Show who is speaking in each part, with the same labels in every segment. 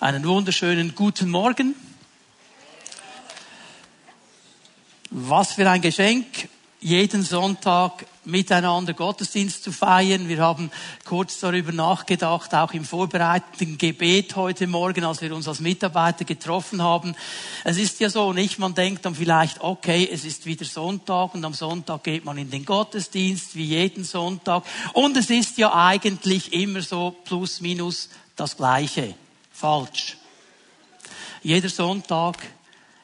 Speaker 1: Einen wunderschönen guten Morgen. Was für ein Geschenk, jeden Sonntag miteinander Gottesdienst zu feiern. Wir haben kurz darüber nachgedacht, auch im vorbereitenden Gebet heute Morgen, als wir uns als Mitarbeiter getroffen haben. Es ist ja so, nicht? Man denkt dann vielleicht, okay, es ist wieder Sonntag und am Sonntag geht man in den Gottesdienst, wie jeden Sonntag. Und es ist ja eigentlich immer so plus minus das Gleiche. Falsch. Jeder Sonntag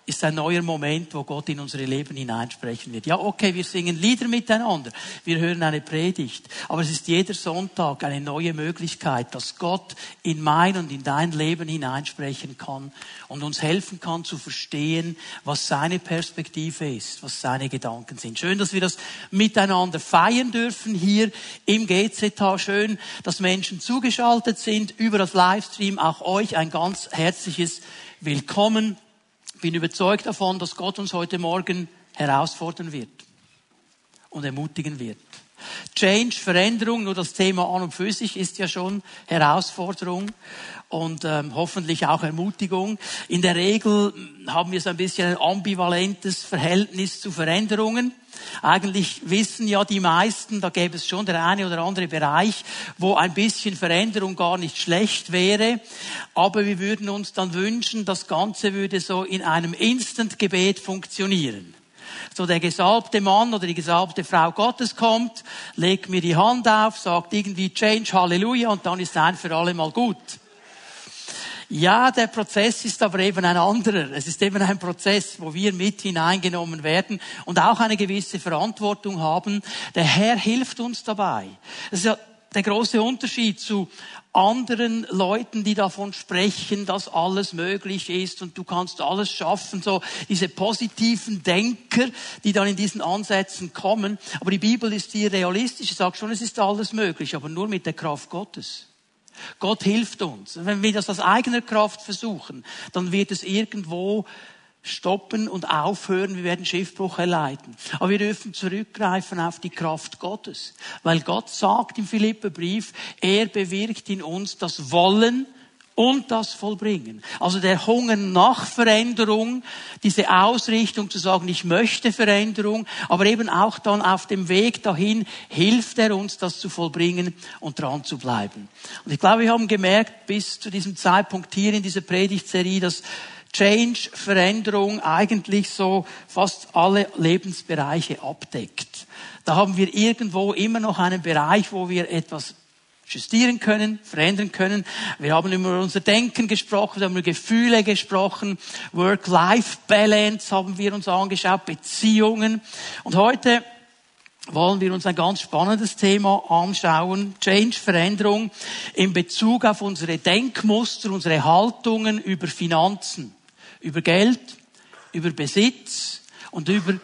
Speaker 1: ist ein neuer Moment, wo Gott in unsere Leben hineinsprechen wird. Ja, okay, wir singen Lieder miteinander, wir hören eine Predigt, aber es ist jeder Sonntag eine neue Möglichkeit, dass Gott in mein und in dein Leben hineinsprechen kann und uns helfen kann zu verstehen, was seine Perspektive ist, was seine Gedanken sind. Schön, dass wir das miteinander feiern dürfen hier im GZH. Schön, dass Menschen zugeschaltet sind über das Livestream. Auch euch ein ganz herzliches Willkommen bin überzeugt davon, dass Gott uns heute Morgen herausfordern wird und ermutigen wird. Change, Veränderung, nur das Thema an und für sich ist ja schon Herausforderung und ähm, hoffentlich auch Ermutigung. In der Regel haben wir so ein bisschen ein ambivalentes Verhältnis zu Veränderungen. Eigentlich wissen ja die meisten, da gäbe es schon der eine oder andere Bereich, wo ein bisschen Veränderung gar nicht schlecht wäre. Aber wir würden uns dann wünschen, das Ganze würde so in einem Instant-Gebet funktionieren so der gesalbte Mann oder die gesalbte Frau Gottes kommt, legt mir die Hand auf, sagt irgendwie Change, Halleluja und dann ist ein für alle mal gut. Ja, der Prozess ist aber eben ein anderer. Es ist eben ein Prozess, wo wir mit hineingenommen werden und auch eine gewisse Verantwortung haben. Der Herr hilft uns dabei. Das ist ja der große Unterschied zu anderen Leuten, die davon sprechen, dass alles möglich ist und du kannst alles schaffen, so diese positiven Denker, die dann in diesen Ansätzen kommen. Aber die Bibel ist hier realistisch, sie sagt schon, es ist alles möglich, aber nur mit der Kraft Gottes. Gott hilft uns. Wenn wir das aus eigener Kraft versuchen, dann wird es irgendwo stoppen und aufhören, wir werden Schiffbruch erleiden. Aber wir dürfen zurückgreifen auf die Kraft Gottes. Weil Gott sagt im Philipperbrief, er bewirkt in uns das Wollen und das Vollbringen. Also der Hunger nach Veränderung, diese Ausrichtung zu sagen, ich möchte Veränderung, aber eben auch dann auf dem Weg dahin hilft er uns, das zu vollbringen und dran zu bleiben. Und ich glaube, wir haben gemerkt bis zu diesem Zeitpunkt hier in dieser Predigtserie, dass Change, Veränderung eigentlich so fast alle Lebensbereiche abdeckt. Da haben wir irgendwo immer noch einen Bereich, wo wir etwas justieren können, verändern können. Wir haben über unser Denken gesprochen, wir haben über Gefühle gesprochen, Work-Life-Balance haben wir uns angeschaut, Beziehungen. Und heute wollen wir uns ein ganz spannendes Thema anschauen. Change, Veränderung in Bezug auf unsere Denkmuster, unsere Haltungen über Finanzen über Geld, über Besitz und über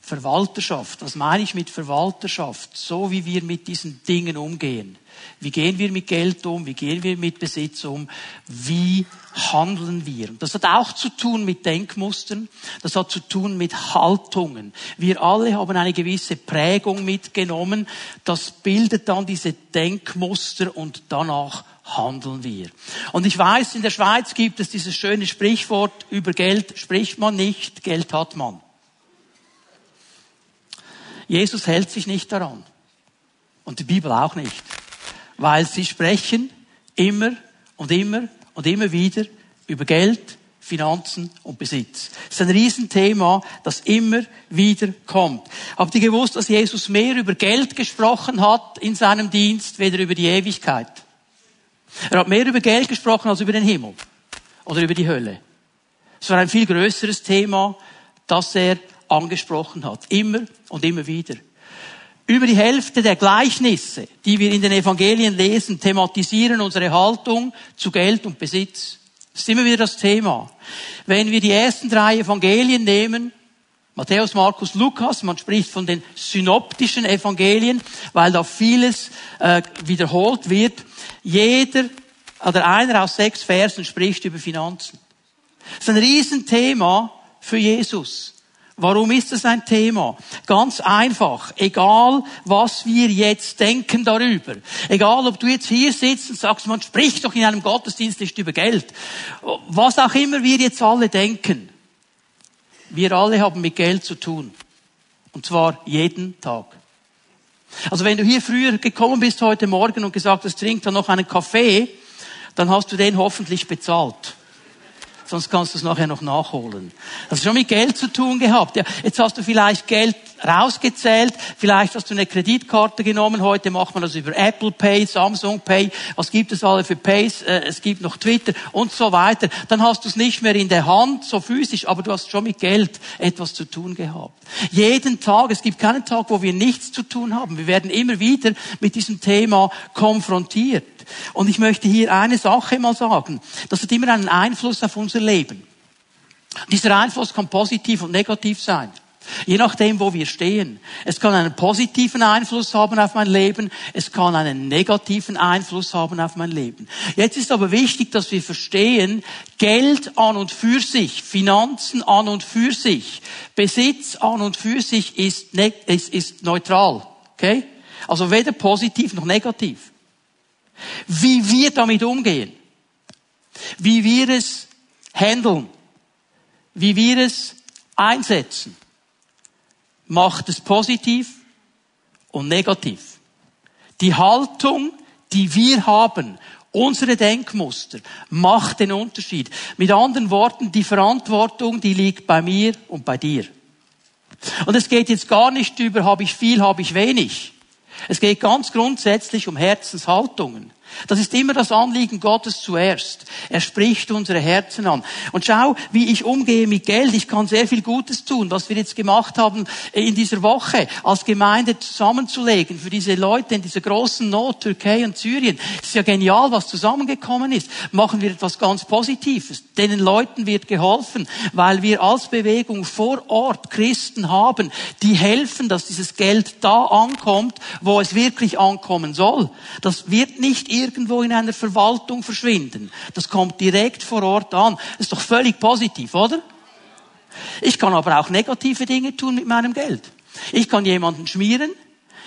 Speaker 1: Verwalterschaft. Was meine ich mit Verwalterschaft? So wie wir mit diesen Dingen umgehen. Wie gehen wir mit Geld um? Wie gehen wir mit Besitz um? Wie handeln wir? Das hat auch zu tun mit Denkmustern. Das hat zu tun mit Haltungen. Wir alle haben eine gewisse Prägung mitgenommen. Das bildet dann diese Denkmuster und danach handeln wir. Und ich weiß, in der Schweiz gibt es dieses schöne Sprichwort, über Geld spricht man nicht, Geld hat man. Jesus hält sich nicht daran. Und die Bibel auch nicht. Weil sie sprechen immer und immer und immer wieder über Geld, Finanzen und Besitz. Das ist ein Riesenthema, das immer wieder kommt. Habt ihr gewusst, dass Jesus mehr über Geld gesprochen hat in seinem Dienst, weder über die Ewigkeit? Er hat mehr über Geld gesprochen als über den Himmel oder über die Hölle. Es war ein viel größeres Thema, das er angesprochen hat. Immer und immer wieder. Über die Hälfte der Gleichnisse, die wir in den Evangelien lesen, thematisieren unsere Haltung zu Geld und Besitz. Das ist immer wieder das Thema. Wenn wir die ersten drei Evangelien nehmen, Matthäus, Markus, Lukas, man spricht von den synoptischen Evangelien, weil da vieles äh, wiederholt wird, jeder oder einer aus sechs Versen spricht über Finanzen. Das ist ein Riesenthema für Jesus. Warum ist das ein Thema? Ganz einfach. Egal, was wir jetzt denken darüber. Egal, ob du jetzt hier sitzt und sagst, man spricht doch in einem Gottesdienst nicht über Geld. Was auch immer wir jetzt alle denken. Wir alle haben mit Geld zu tun. Und zwar jeden Tag. Also wenn du hier früher gekommen bist heute Morgen und gesagt hast, trink dann noch einen Kaffee, dann hast du den hoffentlich bezahlt sonst kannst du es nachher noch nachholen. Das hat schon mit Geld zu tun gehabt. Ja, jetzt hast du vielleicht Geld rausgezählt, vielleicht hast du eine Kreditkarte genommen, heute macht man das über Apple Pay, Samsung Pay, was gibt es alle für Pays, äh, es gibt noch Twitter und so weiter. Dann hast du es nicht mehr in der Hand, so physisch, aber du hast schon mit Geld etwas zu tun gehabt. Jeden Tag, es gibt keinen Tag, wo wir nichts zu tun haben. Wir werden immer wieder mit diesem Thema konfrontiert. Und ich möchte hier eine Sache mal sagen. Das hat immer einen Einfluss auf unser Leben. Dieser Einfluss kann positiv und negativ sein. Je nachdem, wo wir stehen. Es kann einen positiven Einfluss haben auf mein Leben, es kann einen negativen Einfluss haben auf mein Leben. Jetzt ist aber wichtig, dass wir verstehen, Geld an und für sich, Finanzen an und für sich, Besitz an und für sich ist, ne, ist, ist neutral. Okay? Also weder positiv noch negativ. Wie wir damit umgehen, wie wir es handeln, wie wir es einsetzen, macht es positiv und negativ. Die Haltung, die wir haben, unsere Denkmuster, macht den Unterschied. Mit anderen Worten, die Verantwortung, die liegt bei mir und bei dir. Und es geht jetzt gar nicht über, habe ich viel, habe ich wenig. Es geht ganz grundsätzlich um Herzenshaltungen. Das ist immer das Anliegen Gottes zuerst. Er spricht unsere Herzen an. Und schau, wie ich umgehe mit Geld. Ich kann sehr viel Gutes tun, was wir jetzt gemacht haben in dieser Woche, als Gemeinde zusammenzulegen für diese Leute in dieser großen Not, Türkei und Syrien. Es ist ja genial, was zusammengekommen ist. Machen wir etwas ganz Positives. Denen Leuten wird geholfen, weil wir als Bewegung vor Ort Christen haben, die helfen, dass dieses Geld da ankommt, wo es wirklich ankommen soll. Das wird nicht irgendwo in einer Verwaltung verschwinden. Das kommt direkt vor Ort an. Das ist doch völlig positiv, oder? Ich kann aber auch negative Dinge tun mit meinem Geld. Ich kann jemanden schmieren.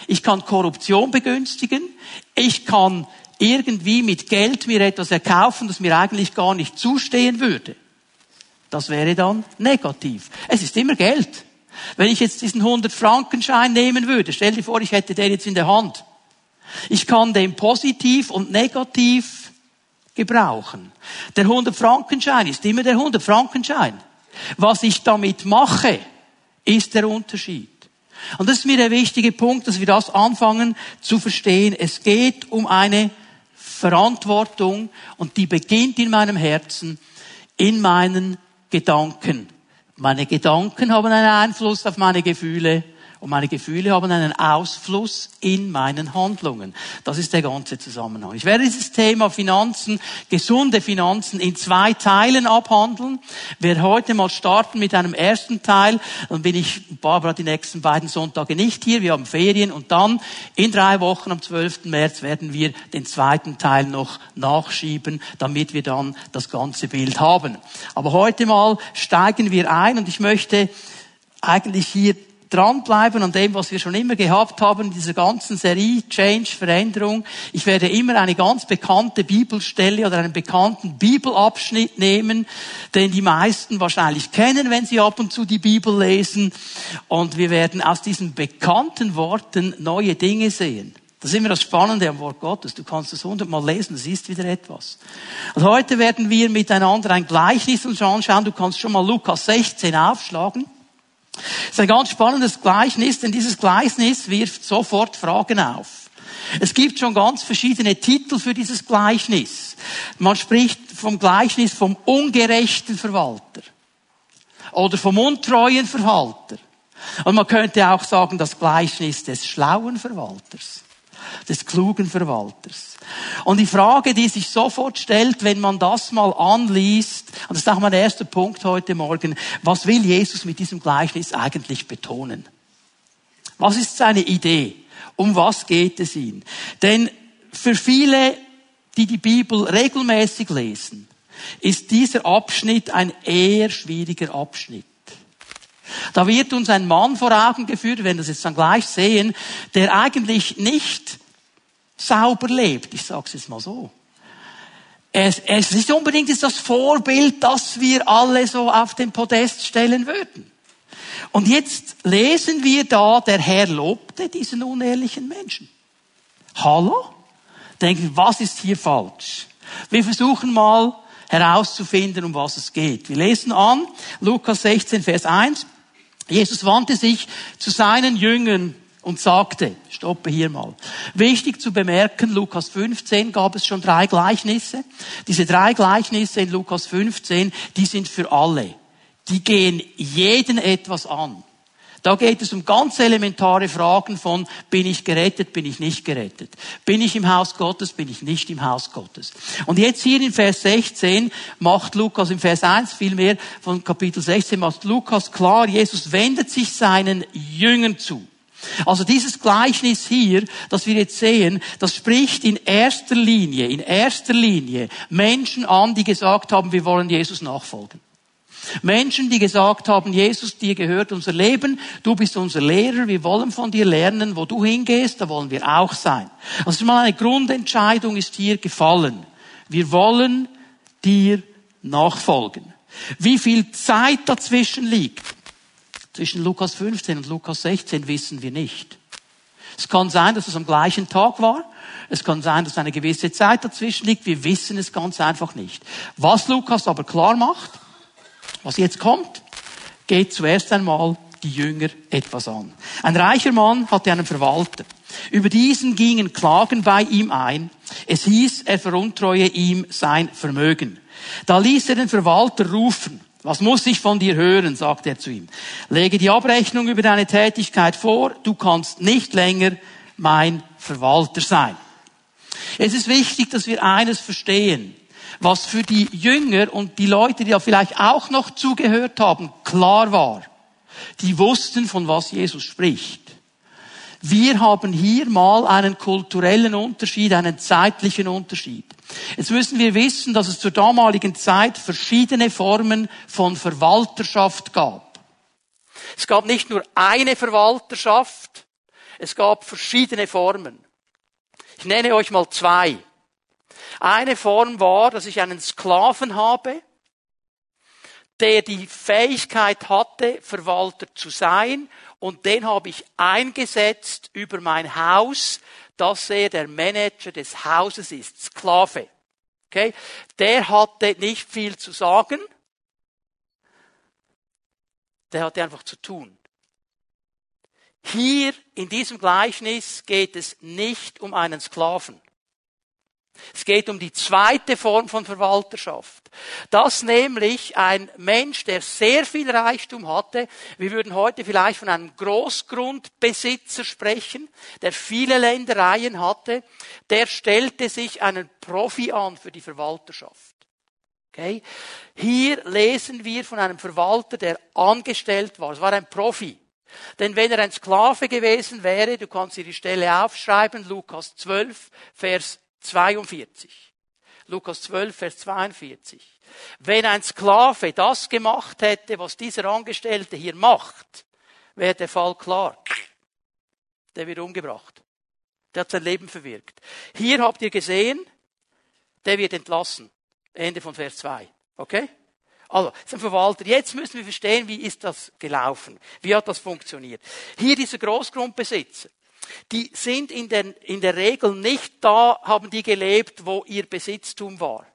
Speaker 1: Ich kann Korruption begünstigen. Ich kann irgendwie mit Geld mir etwas erkaufen, das mir eigentlich gar nicht zustehen würde. Das wäre dann negativ. Es ist immer Geld. Wenn ich jetzt diesen 100 Frankenschein nehmen würde, stell dir vor, ich hätte den jetzt in der Hand. Ich kann den positiv und negativ gebrauchen. Der 100 Frankenschein ist immer der 100 Frankenschein. Was ich damit mache, ist der Unterschied. Und das ist mir der wichtige Punkt, dass wir das anfangen zu verstehen. Es geht um eine Verantwortung und die beginnt in meinem Herzen, in meinen Gedanken. Meine Gedanken haben einen Einfluss auf meine Gefühle und meine Gefühle haben einen Ausfluss in meinen Handlungen. Das ist der ganze Zusammenhang. Ich werde dieses Thema Finanzen, gesunde Finanzen in zwei Teilen abhandeln. Wir werden heute mal starten mit einem ersten Teil. Dann bin ich, Barbara, die nächsten beiden Sonntage nicht hier. Wir haben Ferien und dann in drei Wochen am 12. März werden wir den zweiten Teil noch nachschieben, damit wir dann das ganze Bild haben. Aber heute mal steigen wir ein und ich möchte eigentlich hier dranbleiben an dem, was wir schon immer gehabt haben, dieser ganzen Serie Change, Veränderung. Ich werde immer eine ganz bekannte Bibelstelle oder einen bekannten Bibelabschnitt nehmen, den die meisten wahrscheinlich kennen, wenn sie ab und zu die Bibel lesen. Und wir werden aus diesen bekannten Worten neue Dinge sehen. Das ist immer das Spannende am Wort Gottes. Du kannst es hundertmal lesen, du siehst wieder etwas. Und heute werden wir miteinander ein Gleichnis uns anschauen. Du kannst schon mal Lukas 16 aufschlagen. Das ist ein ganz spannendes Gleichnis, denn dieses Gleichnis wirft sofort Fragen auf. Es gibt schon ganz verschiedene Titel für dieses Gleichnis. Man spricht vom Gleichnis vom ungerechten Verwalter oder vom untreuen Verwalter. Und man könnte auch sagen, das Gleichnis des schlauen Verwalters, des klugen Verwalters. Und die Frage, die sich sofort stellt, wenn man das mal anliest, und das ist auch mein erster Punkt heute Morgen, was will Jesus mit diesem Gleichnis eigentlich betonen? Was ist seine Idee? Um was geht es ihm? Denn für viele, die die Bibel regelmäßig lesen, ist dieser Abschnitt ein eher schwieriger Abschnitt. Da wird uns ein Mann vor Augen geführt, wenn wir das jetzt dann gleich sehen, der eigentlich nicht sauber lebt. Ich sage es jetzt mal so. Es, es ist nicht unbedingt das Vorbild, das wir alle so auf den Podest stellen würden. Und jetzt lesen wir da, der Herr lobte diesen unehrlichen Menschen. Hallo? Denken, was ist hier falsch? Wir versuchen mal herauszufinden, um was es geht. Wir lesen an, Lukas 16, Vers 1. Jesus wandte sich zu seinen Jüngern und sagte, stoppe hier mal. Wichtig zu bemerken, Lukas 15 gab es schon drei Gleichnisse. Diese drei Gleichnisse in Lukas 15, die sind für alle. Die gehen jeden etwas an. Da geht es um ganz elementare Fragen von, bin ich gerettet, bin ich nicht gerettet? Bin ich im Haus Gottes, bin ich nicht im Haus Gottes? Und jetzt hier in Vers 16 macht Lukas, im Vers 1 vielmehr von Kapitel 16 macht Lukas klar, Jesus wendet sich seinen Jüngern zu. Also dieses Gleichnis hier, das wir jetzt sehen, das spricht in erster Linie, in erster Linie Menschen an, die gesagt haben, wir wollen Jesus nachfolgen. Menschen, die gesagt haben, Jesus, dir gehört unser Leben, du bist unser Lehrer, wir wollen von dir lernen, wo du hingehst, da wollen wir auch sein. Also mal eine Grundentscheidung ist hier gefallen. Wir wollen dir nachfolgen. Wie viel Zeit dazwischen liegt, zwischen Lukas 15 und Lukas 16, wissen wir nicht. Es kann sein, dass es am gleichen Tag war. Es kann sein, dass eine gewisse Zeit dazwischen liegt. Wir wissen es ganz einfach nicht. Was Lukas aber klar macht, was jetzt kommt, geht zuerst einmal die Jünger etwas an. Ein reicher Mann hatte einen Verwalter. Über diesen gingen Klagen bei ihm ein. Es hieß, er veruntreue ihm sein Vermögen. Da ließ er den Verwalter rufen. Was muss ich von dir hören, sagte er zu ihm. Lege die Abrechnung über deine Tätigkeit vor. Du kannst nicht länger mein Verwalter sein. Es ist wichtig, dass wir eines verstehen was für die Jünger und die Leute, die ja vielleicht auch noch zugehört haben, klar war. Die wussten, von was Jesus spricht. Wir haben hier mal einen kulturellen Unterschied, einen zeitlichen Unterschied. Jetzt müssen wir wissen, dass es zur damaligen Zeit verschiedene Formen von Verwalterschaft gab. Es gab nicht nur eine Verwalterschaft, es gab verschiedene Formen. Ich nenne euch mal zwei. Eine Form war, dass ich einen Sklaven habe, der die Fähigkeit hatte, Verwalter zu sein, und den habe ich eingesetzt über mein Haus, dass er der Manager des Hauses ist, Sklave. Okay? Der hatte nicht viel zu sagen, der hatte einfach zu tun. Hier in diesem Gleichnis geht es nicht um einen Sklaven. Es geht um die zweite Form von Verwalterschaft. Dass nämlich ein Mensch, der sehr viel Reichtum hatte, wir würden heute vielleicht von einem Großgrundbesitzer sprechen, der viele Ländereien hatte, der stellte sich einen Profi an für die Verwalterschaft. Okay? Hier lesen wir von einem Verwalter, der angestellt war. Es war ein Profi. Denn wenn er ein Sklave gewesen wäre, du kannst dir die Stelle aufschreiben, Lukas 12, Vers 42. Lukas 12, Vers 42. Wenn ein Sklave das gemacht hätte, was dieser Angestellte hier macht, wäre der Fall klar. Der wird umgebracht. Der hat sein Leben verwirkt. Hier habt ihr gesehen, der wird entlassen. Ende von Vers 2. Okay? Also, ein Verwalter. Jetzt müssen wir verstehen, wie ist das gelaufen? Wie hat das funktioniert? Hier dieser Großgrundbesitzer die sind in der, in der Regel nicht da, haben die gelebt, wo ihr Besitztum war.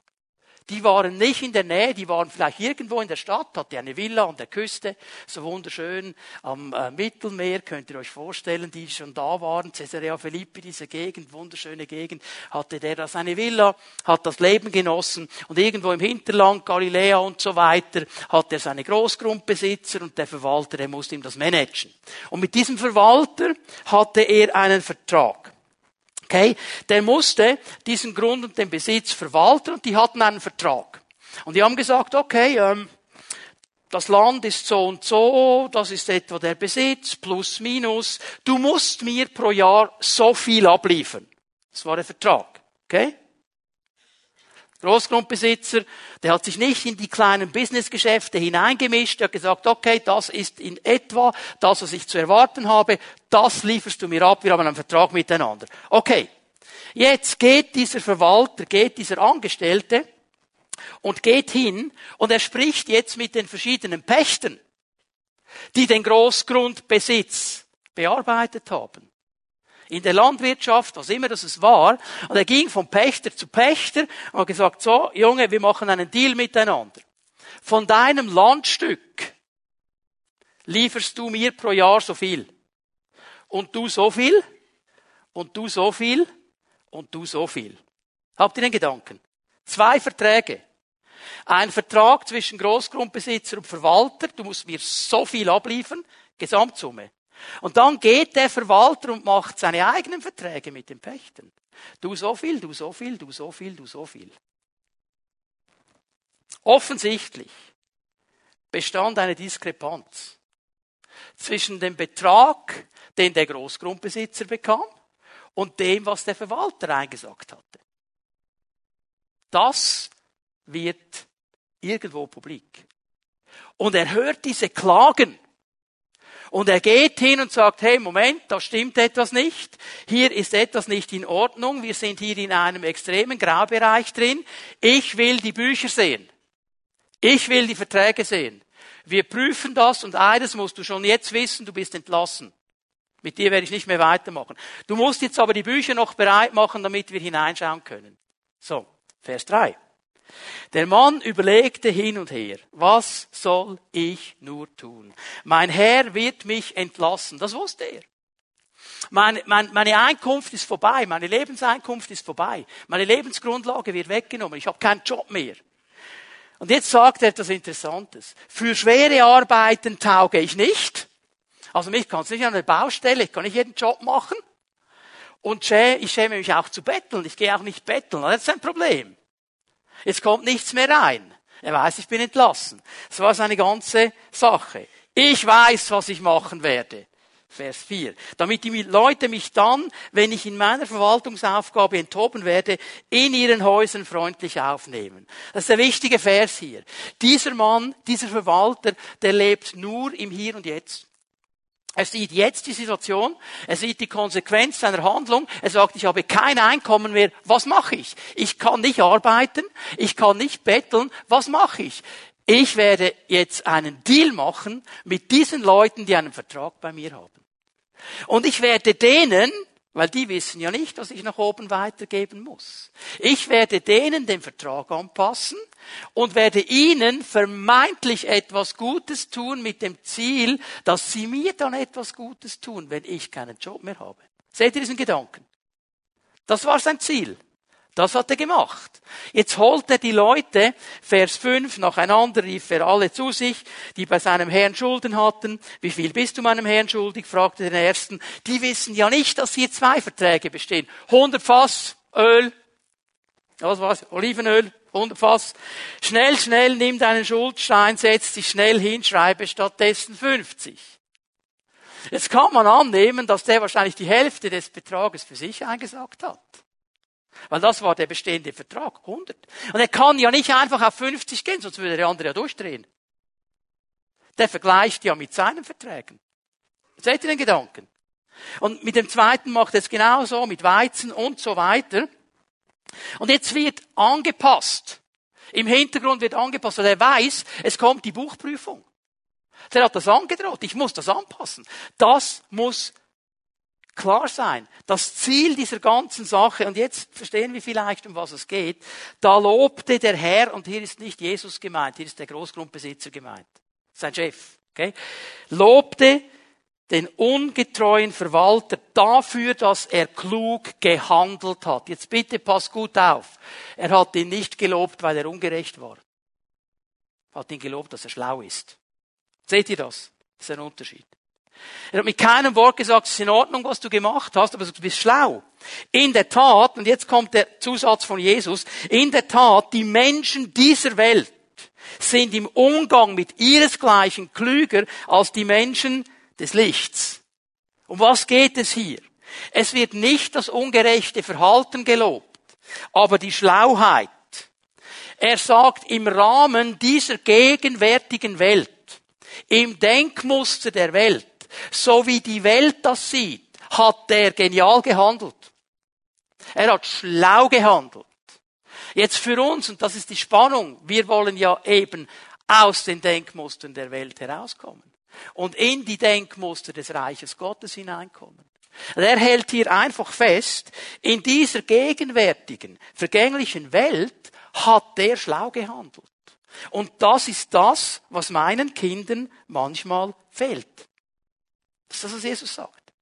Speaker 1: Die waren nicht in der Nähe, die waren vielleicht irgendwo in der Stadt, hatte eine Villa an der Küste, so wunderschön am äh, Mittelmeer, könnt ihr euch vorstellen, die schon da waren, Caesarea Philippi, diese Gegend, wunderschöne Gegend, hatte der da seine Villa, hat das Leben genossen und irgendwo im Hinterland, Galiläa und so weiter, hat er seine Großgrundbesitzer und der Verwalter, der musste ihm das managen. Und mit diesem Verwalter hatte er einen Vertrag. Okay? Der musste diesen Grund und den Besitz verwalten und die hatten einen Vertrag. Und die haben gesagt, okay, ähm, das Land ist so und so, das ist etwa der Besitz, plus, minus. Du musst mir pro Jahr so viel abliefern. Das war der Vertrag. Okay? Großgrundbesitzer, der hat sich nicht in die kleinen Businessgeschäfte hineingemischt, der hat gesagt, okay, das ist in etwa das, was ich zu erwarten habe, das lieferst du mir ab, wir haben einen Vertrag miteinander. Okay. Jetzt geht dieser Verwalter, geht dieser Angestellte und geht hin und er spricht jetzt mit den verschiedenen Pächtern, die den Großgrundbesitz bearbeitet haben in der Landwirtschaft, was immer das es war. Und er ging von Pächter zu Pächter und hat gesagt, so, Junge, wir machen einen Deal miteinander. Von deinem Landstück lieferst du mir pro Jahr so viel. Und du so viel. Und du so viel. Und du so viel. Habt ihr den Gedanken? Zwei Verträge. Ein Vertrag zwischen Großgrundbesitzer und Verwalter. Du musst mir so viel abliefern. Gesamtsumme. Und dann geht der Verwalter und macht seine eigenen Verträge mit den Pächtern. Du so viel, du so viel, du so viel, du so viel. Offensichtlich bestand eine Diskrepanz zwischen dem Betrag, den der Großgrundbesitzer bekam, und dem, was der Verwalter eingesagt hatte. Das wird irgendwo publik. Und er hört diese Klagen und er geht hin und sagt, hey, Moment, da stimmt etwas nicht. Hier ist etwas nicht in Ordnung. Wir sind hier in einem extremen Graubereich drin. Ich will die Bücher sehen. Ich will die Verträge sehen. Wir prüfen das und eines musst du schon jetzt wissen, du bist entlassen. Mit dir werde ich nicht mehr weitermachen. Du musst jetzt aber die Bücher noch bereit machen, damit wir hineinschauen können. So, Vers 3. Der Mann überlegte hin und her, was soll ich nur tun? Mein Herr wird mich entlassen. Das wusste er. Meine, meine, meine Einkunft ist vorbei, meine Lebenseinkunft ist vorbei, meine Lebensgrundlage wird weggenommen, ich habe keinen Job mehr. Und jetzt sagt er etwas Interessantes. Für schwere Arbeiten tauge ich nicht. Also mich kann es nicht an der Baustelle, ich kann nicht jeden Job machen. Und ich schäme mich auch zu betteln, ich gehe auch nicht betteln. Das ist ein Problem. Jetzt kommt nichts mehr rein. Er weiß, ich bin entlassen. Das war seine ganze Sache. Ich weiß, was ich machen werde. Vers 4. Damit die Leute mich dann, wenn ich in meiner Verwaltungsaufgabe enthoben werde, in ihren Häusern freundlich aufnehmen. Das ist der wichtige Vers hier. Dieser Mann, dieser Verwalter, der lebt nur im Hier und Jetzt. Er sieht jetzt die Situation, er sieht die Konsequenz seiner Handlung, er sagt, ich habe kein Einkommen mehr, was mache ich? Ich kann nicht arbeiten, ich kann nicht betteln, was mache ich? Ich werde jetzt einen Deal machen mit diesen Leuten, die einen Vertrag bei mir haben. Und ich werde denen, weil die wissen ja nicht, was ich nach oben weitergeben muss. Ich werde denen den Vertrag anpassen und werde ihnen vermeintlich etwas Gutes tun mit dem Ziel, dass sie mir dann etwas Gutes tun, wenn ich keinen Job mehr habe. Seht ihr diesen Gedanken? Das war sein Ziel. Das hat er gemacht. Jetzt holt er die Leute, Vers 5, nacheinander rief er alle zu sich, die bei seinem Herrn Schulden hatten. Wie viel bist du meinem Herrn schuldig? fragte den ersten. Die wissen ja nicht, dass hier zwei Verträge bestehen. 100 Fass Öl, was war's? Olivenöl, 100 Fass. Schnell, schnell, nimm deinen Schuldstein, setz dich schnell hin, schreibe stattdessen 50. Jetzt kann man annehmen, dass der wahrscheinlich die Hälfte des Betrages für sich eingesagt hat. Weil das war der bestehende Vertrag, 100. Und er kann ja nicht einfach auf 50 gehen, sonst würde der andere ja durchdrehen. Der vergleicht ja mit seinen Verträgen. Seht ihr den Gedanken? Und mit dem zweiten macht er es genauso, mit Weizen und so weiter. Und jetzt wird angepasst. Im Hintergrund wird angepasst, weil er weiß, es kommt die Buchprüfung. Der hat das angedroht. Ich muss das anpassen. Das muss klar sein. Das Ziel dieser ganzen Sache, und jetzt verstehen wir vielleicht, um was es geht, da lobte der Herr, und hier ist nicht Jesus gemeint, hier ist der Großgrundbesitzer gemeint, sein Chef, okay? Lobte den ungetreuen Verwalter dafür, dass er klug gehandelt hat. Jetzt bitte pass gut auf. Er hat ihn nicht gelobt, weil er ungerecht war. Er hat ihn gelobt, dass er schlau ist. Seht ihr das? Das ist ein Unterschied. Er hat mit keinem Wort gesagt, es ist in Ordnung, was du gemacht hast, aber du bist schlau. In der Tat, und jetzt kommt der Zusatz von Jesus, in der Tat, die Menschen dieser Welt sind im Umgang mit ihresgleichen klüger als die Menschen des Lichts. Um was geht es hier? Es wird nicht das ungerechte Verhalten gelobt, aber die Schlauheit, Er sagt, im Rahmen dieser gegenwärtigen Welt, im Denkmuster der Welt, so wie die Welt das sieht, hat er genial gehandelt. Er hat schlau gehandelt. Jetzt für uns, und das ist die Spannung, wir wollen ja eben aus den Denkmustern der Welt herauskommen und in die Denkmuster des Reiches Gottes hineinkommen. Er hält hier einfach fest, in dieser gegenwärtigen, vergänglichen Welt hat der schlau gehandelt. Und das ist das, was meinen Kindern manchmal fehlt. Das ist das, was Jesus sagt.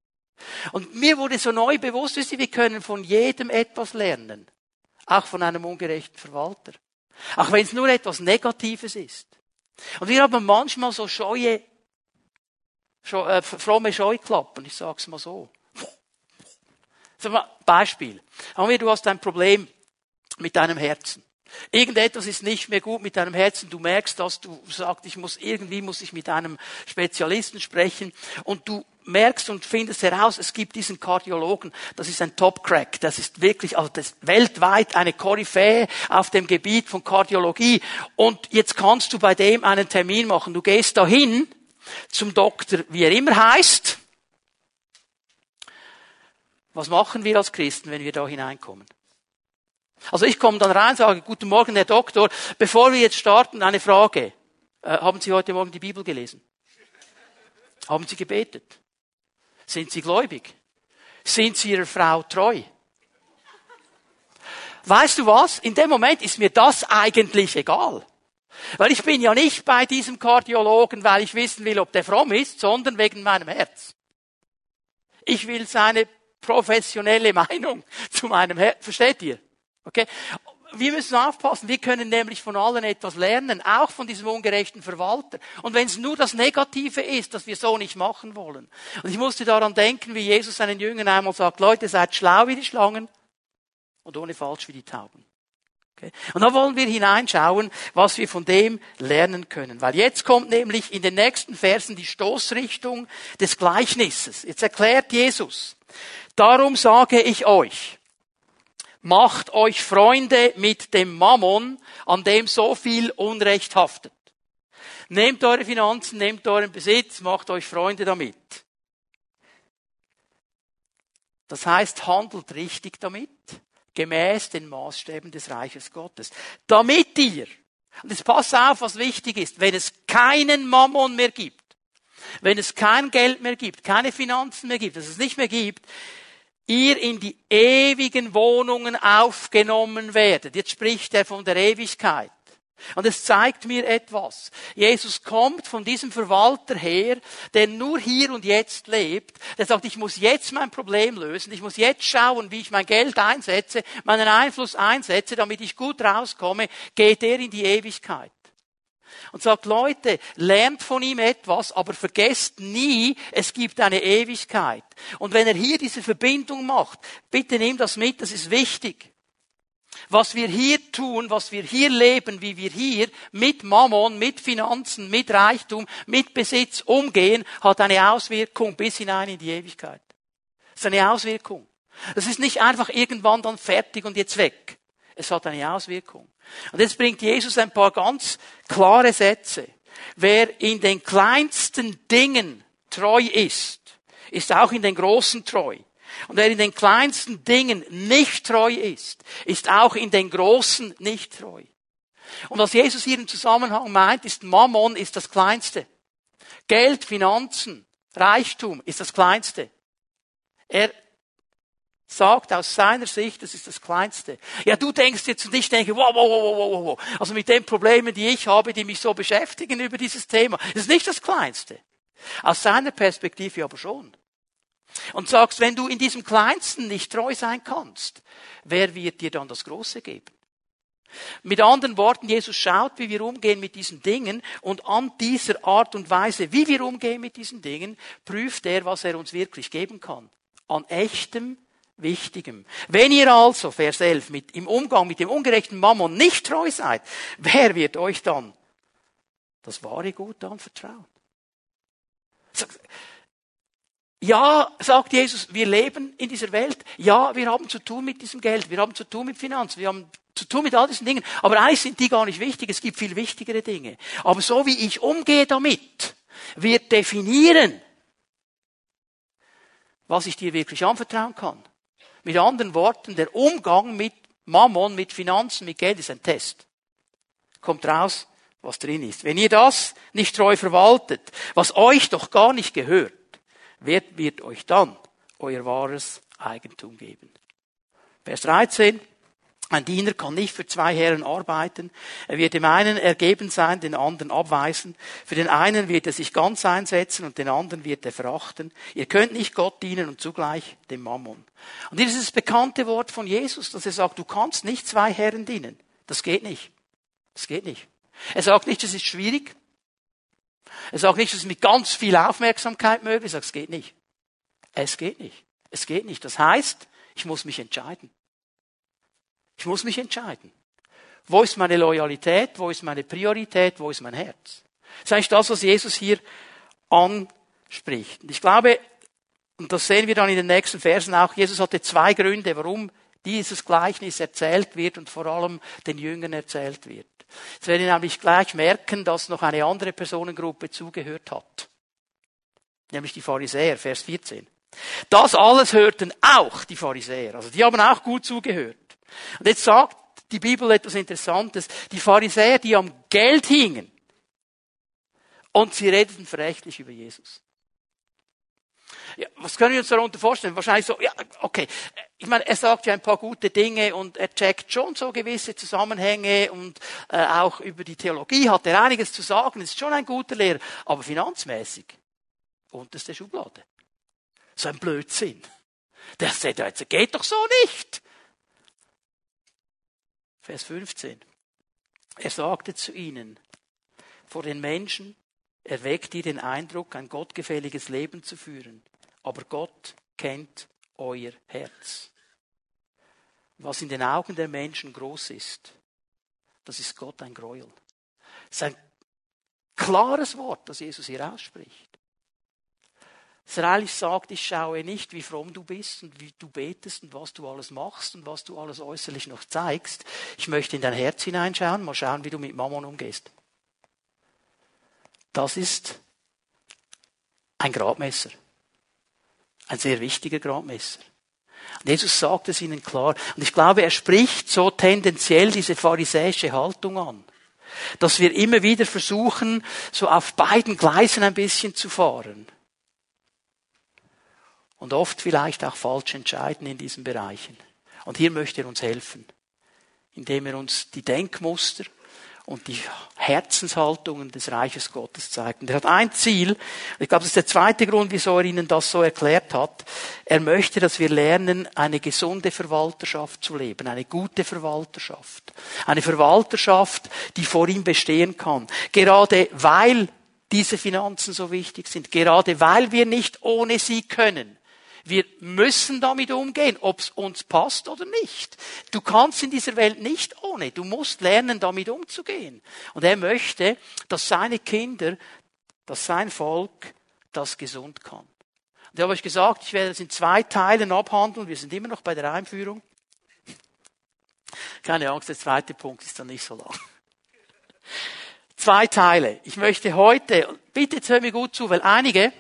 Speaker 1: Und mir wurde so neu bewusst, wisst ihr, wir können von jedem etwas lernen. Auch von einem ungerechten Verwalter. Auch wenn es nur etwas Negatives ist. Und wir haben manchmal so scheue, scheue äh, fromme Scheuklappen, ich sag's mal so. Beispiel. Haben wir, du hast ein Problem mit deinem Herzen. Irgendetwas ist nicht mehr gut mit deinem Herzen. Du merkst, dass du sagst, ich muss irgendwie muss ich mit einem Spezialisten sprechen und du merkst und findest heraus, es gibt diesen Kardiologen, das ist ein Top Crack, das ist wirklich also das weltweit eine Koryphäe auf dem Gebiet von Kardiologie und jetzt kannst du bei dem einen Termin machen. Du gehst dahin zum Doktor, wie er immer heißt. Was machen wir als Christen, wenn wir da hineinkommen? Also ich komme dann rein, sage, guten Morgen, Herr Doktor, bevor wir jetzt starten, eine Frage. Äh, haben Sie heute Morgen die Bibel gelesen? Haben Sie gebetet? Sind Sie gläubig? Sind Sie Ihrer Frau treu? Weißt du was? In dem Moment ist mir das eigentlich egal. Weil ich bin ja nicht bei diesem Kardiologen, weil ich wissen will, ob der fromm ist, sondern wegen meinem Herz. Ich will seine professionelle Meinung zu meinem Herz. Versteht ihr? Okay? Wir müssen aufpassen, wir können nämlich von allen etwas lernen, auch von diesem ungerechten Verwalter. Und wenn es nur das Negative ist, dass wir so nicht machen wollen. Und ich musste daran denken, wie Jesus seinen Jüngern einmal sagt, Leute, seid schlau wie die Schlangen und ohne falsch wie die Tauben. Okay? Und da wollen wir hineinschauen, was wir von dem lernen können. Weil jetzt kommt nämlich in den nächsten Versen die Stoßrichtung des Gleichnisses. Jetzt erklärt Jesus, darum sage ich euch, macht euch Freunde mit dem Mammon, an dem so viel Unrecht haftet. Nehmt eure Finanzen, nehmt euren Besitz, macht euch Freunde damit. Das heißt, handelt richtig damit, gemäß den Maßstäben des Reiches Gottes. Damit ihr, und jetzt pass auf, was wichtig ist, wenn es keinen Mammon mehr gibt, wenn es kein Geld mehr gibt, keine Finanzen mehr gibt, dass es nicht mehr gibt, ihr in die ewigen Wohnungen aufgenommen werdet. Jetzt spricht er von der Ewigkeit. Und es zeigt mir etwas. Jesus kommt von diesem Verwalter her, der nur hier und jetzt lebt. Der sagt, ich muss jetzt mein Problem lösen. Ich muss jetzt schauen, wie ich mein Geld einsetze, meinen Einfluss einsetze, damit ich gut rauskomme. Geht er in die Ewigkeit und sagt, Leute, lernt von ihm etwas, aber vergesst nie, es gibt eine Ewigkeit. Und wenn er hier diese Verbindung macht, bitte nimm das mit, das ist wichtig. Was wir hier tun, was wir hier leben, wie wir hier mit Mammon, mit Finanzen, mit Reichtum, mit Besitz umgehen, hat eine Auswirkung bis hinein in die Ewigkeit. Das ist eine Auswirkung. Das ist nicht einfach irgendwann dann fertig und jetzt weg. Es hat eine Auswirkung. Und jetzt bringt Jesus ein paar ganz klare Sätze. Wer in den kleinsten Dingen treu ist, ist auch in den großen treu. Und wer in den kleinsten Dingen nicht treu ist, ist auch in den großen nicht treu. Und was Jesus hier im Zusammenhang meint, ist Mammon ist das Kleinste. Geld, Finanzen, Reichtum ist das Kleinste. Er sagt aus seiner Sicht, das ist das Kleinste. Ja, du denkst jetzt und ich denke, wow, wow, wow, wow, wow. Also mit den Problemen, die ich habe, die mich so beschäftigen über dieses Thema, das ist nicht das Kleinste. Aus seiner Perspektive aber schon. Und sagst, wenn du in diesem Kleinsten nicht treu sein kannst, wer wird dir dann das Große geben? Mit anderen Worten, Jesus schaut, wie wir umgehen mit diesen Dingen und an dieser Art und Weise, wie wir umgehen mit diesen Dingen, prüft er, was er uns wirklich geben kann. An echtem Wichtigem. Wenn ihr also, Vers 11, mit, im Umgang mit dem ungerechten Mammon nicht treu seid, wer wird euch dann das wahre Gut anvertrauen? Ja, sagt Jesus, wir leben in dieser Welt. Ja, wir haben zu tun mit diesem Geld. Wir haben zu tun mit Finanzen. Wir haben
Speaker 2: zu tun mit all diesen Dingen. Aber eigentlich sind die gar nicht wichtig. Es gibt viel wichtigere Dinge. Aber so wie ich umgehe damit, wird definieren, was ich dir wirklich anvertrauen kann. Mit anderen Worten, der Umgang mit Mammon, mit Finanzen, mit Geld ist ein Test. Kommt raus, was drin ist. Wenn ihr das nicht treu verwaltet, was euch doch gar nicht gehört, wer wird euch dann euer wahres Eigentum geben? Vers 13. Ein Diener kann nicht für zwei Herren arbeiten. Er wird dem einen ergeben sein, den anderen abweisen. Für den einen wird er sich ganz einsetzen und den anderen wird er verachten. Ihr könnt nicht Gott dienen und zugleich dem Mammon. Und dieses bekannte Wort von Jesus, dass er sagt, du kannst nicht zwei Herren dienen. Das geht nicht. Das geht nicht. Er sagt nicht, es ist schwierig. Er sagt nicht, es ist mit ganz viel Aufmerksamkeit möglich. Er sagt, es geht nicht. Es geht nicht. Es geht nicht. Das heißt, ich muss mich entscheiden. Ich muss mich entscheiden. Wo ist meine Loyalität? Wo ist meine Priorität? Wo ist mein Herz? Das ist das, was Jesus hier anspricht. Und ich glaube, und das sehen wir dann in den nächsten Versen auch, Jesus hatte zwei Gründe, warum dieses Gleichnis erzählt wird und vor allem den Jüngern erzählt wird. Jetzt werden wir nämlich gleich merken, dass noch eine andere Personengruppe zugehört hat. Nämlich die Pharisäer, Vers 14. Das alles hörten auch die Pharisäer. Also die haben auch gut zugehört. Und jetzt sagt die Bibel etwas Interessantes. Die Pharisäer, die am Geld hingen. Und sie redeten verächtlich über Jesus. Ja, was können wir uns darunter vorstellen? Wahrscheinlich so, ja, okay. Ich meine, er sagt ja ein paar gute Dinge und er checkt schon so gewisse Zusammenhänge und äh, auch über die Theologie hat er einiges zu sagen, ist schon ein guter Lehrer, aber finanzmäßig unterste Schublade. So ein Blödsinn. Jetzt geht doch so nicht. Vers 15. Er sagte zu ihnen, vor den Menschen erweckt ihr den Eindruck, ein gottgefälliges Leben zu führen. Aber Gott kennt euer Herz. Was in den Augen der Menschen groß ist, das ist Gott ein Gräuel. Das ist ein klares Wort, das Jesus hier ausspricht. Israelis sagt, ich schaue nicht, wie fromm du bist und wie du betest und was du alles machst und was du alles äußerlich noch zeigst. Ich möchte in dein Herz hineinschauen, mal schauen, wie du mit Mammon umgehst. Das ist ein Gradmesser. Ein sehr wichtiger Gradmesser. Und Jesus sagt es ihnen klar. Und ich glaube, er spricht so tendenziell diese pharisäische Haltung an. Dass wir immer wieder versuchen, so auf beiden Gleisen ein bisschen zu fahren und oft vielleicht auch falsch entscheiden in diesen Bereichen. Und hier möchte er uns helfen, indem er uns die Denkmuster und die Herzenshaltungen des Reiches Gottes zeigt. Und er hat ein Ziel, ich glaube, das ist der zweite Grund, wieso er Ihnen das so erklärt hat. Er möchte, dass wir lernen, eine gesunde Verwalterschaft zu leben, eine gute Verwalterschaft. Eine Verwalterschaft, die vor ihm bestehen kann. Gerade weil diese Finanzen so wichtig sind, gerade weil wir nicht ohne sie können, wir müssen damit umgehen, ob es uns passt oder nicht. Du kannst in dieser Welt nicht ohne. Du musst lernen, damit umzugehen. Und er möchte, dass seine Kinder, dass sein Volk das gesund kann. Und ich habe euch gesagt, ich werde das in zwei Teilen abhandeln. Wir sind immer noch bei der Einführung. Keine Angst, der zweite Punkt ist dann nicht so lang. Zwei Teile. Ich möchte heute, bitte jetzt hör mir gut zu, weil einige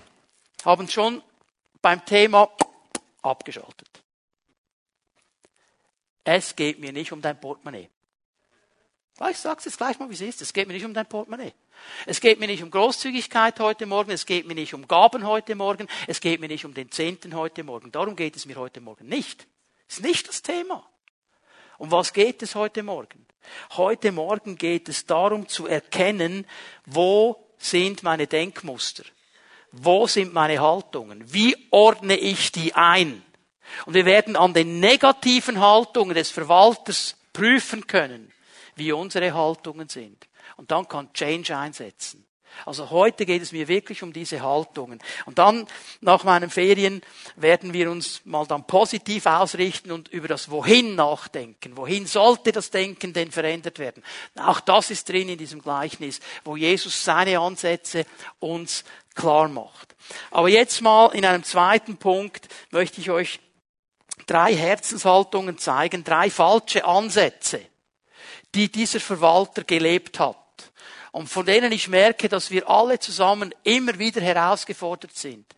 Speaker 2: haben schon beim Thema abgeschaltet. Es geht mir nicht um dein Portemonnaie. Ich sag's jetzt gleich mal, wie es ist. Es geht mir nicht um dein Portemonnaie. Es geht mir nicht um Großzügigkeit heute Morgen. Es geht mir nicht um Gaben heute Morgen. Es geht mir nicht um den Zehnten heute Morgen. Darum geht es mir heute Morgen nicht. Ist nicht das Thema. Um was geht es heute Morgen? Heute Morgen geht es darum zu erkennen, wo sind meine Denkmuster? Wo sind meine Haltungen? Wie ordne ich die ein? Und wir werden an den negativen Haltungen des Verwalters prüfen können, wie unsere Haltungen sind. Und dann kann Change einsetzen. Also heute geht es mir wirklich um diese Haltungen. Und dann, nach meinen Ferien, werden wir uns mal dann positiv ausrichten und über das Wohin nachdenken. Wohin sollte das Denken denn verändert werden? Auch das ist drin in diesem Gleichnis, wo Jesus seine Ansätze uns klar macht. Aber jetzt mal in einem zweiten Punkt möchte ich euch drei Herzenshaltungen zeigen, drei falsche Ansätze die dieser Verwalter gelebt hat. Und von denen ich merke, dass wir alle zusammen immer wieder herausgefordert sind.